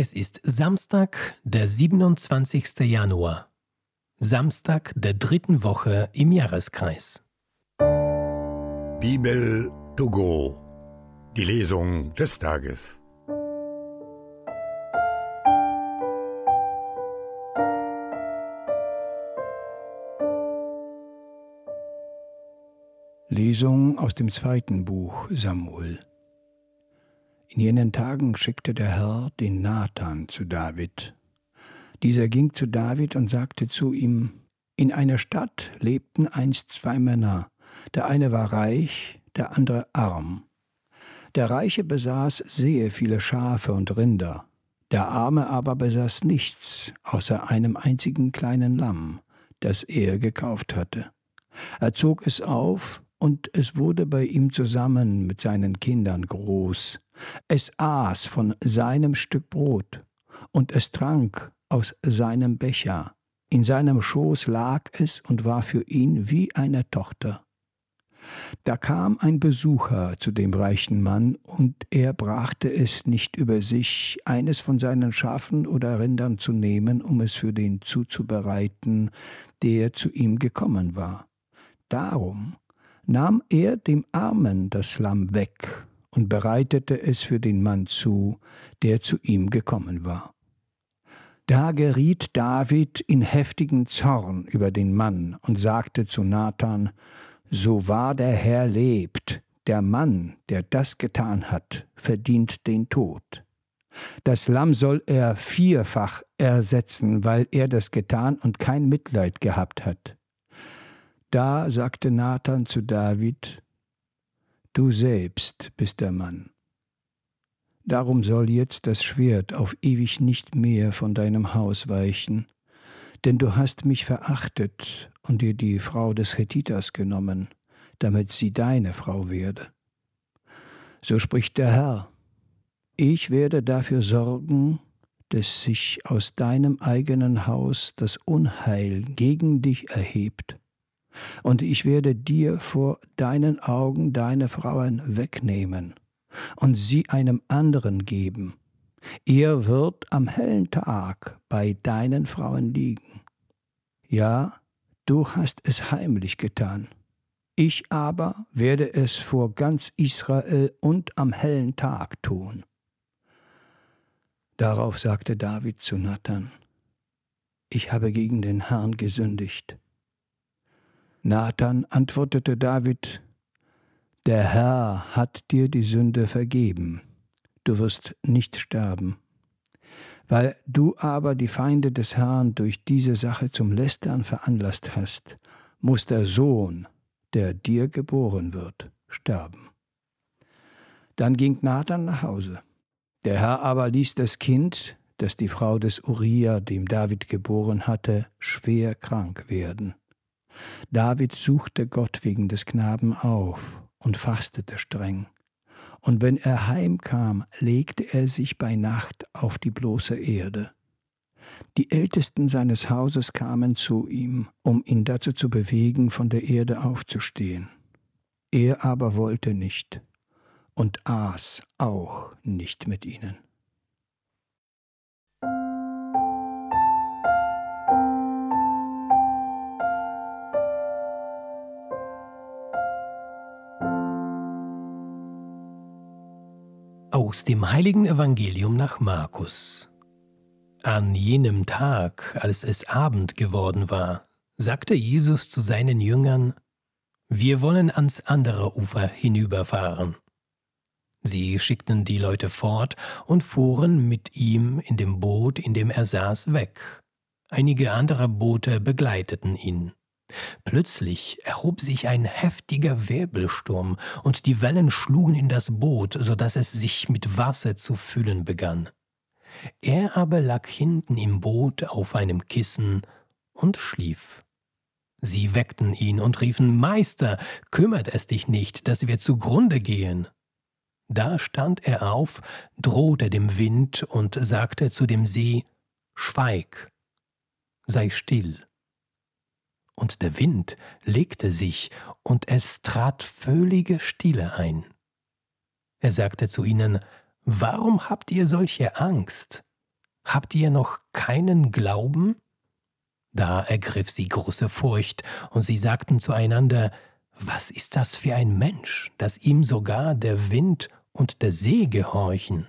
Es ist Samstag, der 27. Januar. Samstag der dritten Woche im Jahreskreis. Bibel to go. Die Lesung des Tages. Lesung aus dem zweiten Buch Samuel. In jenen Tagen schickte der Herr den Nathan zu David. Dieser ging zu David und sagte zu ihm, In einer Stadt lebten einst zwei Männer, der eine war reich, der andere arm. Der Reiche besaß sehr viele Schafe und Rinder, der Arme aber besaß nichts außer einem einzigen kleinen Lamm, das er gekauft hatte. Er zog es auf, und es wurde bei ihm zusammen mit seinen Kindern groß. Es aß von seinem Stück Brot, und es trank aus seinem Becher. In seinem Schoß lag es und war für ihn wie eine Tochter. Da kam ein Besucher zu dem reichen Mann, und er brachte es nicht über sich, eines von seinen Schafen oder Rindern zu nehmen, um es für den zuzubereiten, der zu ihm gekommen war. Darum nahm er dem Armen das Lamm weg und bereitete es für den Mann zu, der zu ihm gekommen war. Da geriet David in heftigen Zorn über den Mann und sagte zu Nathan, So wahr der Herr lebt, der Mann, der das getan hat, verdient den Tod. Das Lamm soll er vierfach ersetzen, weil er das getan und kein Mitleid gehabt hat. Da sagte Nathan zu David, Du selbst bist der Mann. Darum soll jetzt das Schwert auf ewig nicht mehr von deinem Haus weichen, denn du hast mich verachtet und dir die Frau des Hethiters genommen, damit sie deine Frau werde. So spricht der Herr, ich werde dafür sorgen, dass sich aus deinem eigenen Haus das Unheil gegen dich erhebt und ich werde dir vor deinen Augen deine Frauen wegnehmen und sie einem anderen geben. Er wird am hellen Tag bei deinen Frauen liegen. Ja, du hast es heimlich getan. Ich aber werde es vor ganz Israel und am hellen Tag tun. Darauf sagte David zu Nathan, Ich habe gegen den Herrn gesündigt Nathan antwortete David, Der Herr hat dir die Sünde vergeben, du wirst nicht sterben. Weil du aber die Feinde des Herrn durch diese Sache zum Lästern veranlasst hast, muss der Sohn, der dir geboren wird, sterben. Dann ging Nathan nach Hause. Der Herr aber ließ das Kind, das die Frau des Uriah, dem David geboren hatte, schwer krank werden. David suchte Gott wegen des Knaben auf und fastete streng. Und wenn er heimkam, legte er sich bei Nacht auf die bloße Erde. Die Ältesten seines Hauses kamen zu ihm, um ihn dazu zu bewegen, von der Erde aufzustehen. Er aber wollte nicht und aß auch nicht mit ihnen. Aus dem heiligen Evangelium nach Markus. An jenem Tag, als es Abend geworden war, sagte Jesus zu seinen Jüngern, Wir wollen ans andere Ufer hinüberfahren. Sie schickten die Leute fort und fuhren mit ihm in dem Boot, in dem er saß, weg. Einige andere Boote begleiteten ihn. Plötzlich erhob sich ein heftiger Wirbelsturm, und die Wellen schlugen in das Boot, so dass es sich mit Wasser zu füllen begann. Er aber lag hinten im Boot auf einem Kissen und schlief. Sie weckten ihn und riefen Meister, kümmert es dich nicht, dass wir zugrunde gehen. Da stand er auf, drohte dem Wind und sagte zu dem See Schweig, sei still und der Wind legte sich, und es trat völlige Stille ein. Er sagte zu ihnen, Warum habt ihr solche Angst? Habt ihr noch keinen Glauben? Da ergriff sie große Furcht, und sie sagten zueinander, Was ist das für ein Mensch, dass ihm sogar der Wind und der See gehorchen?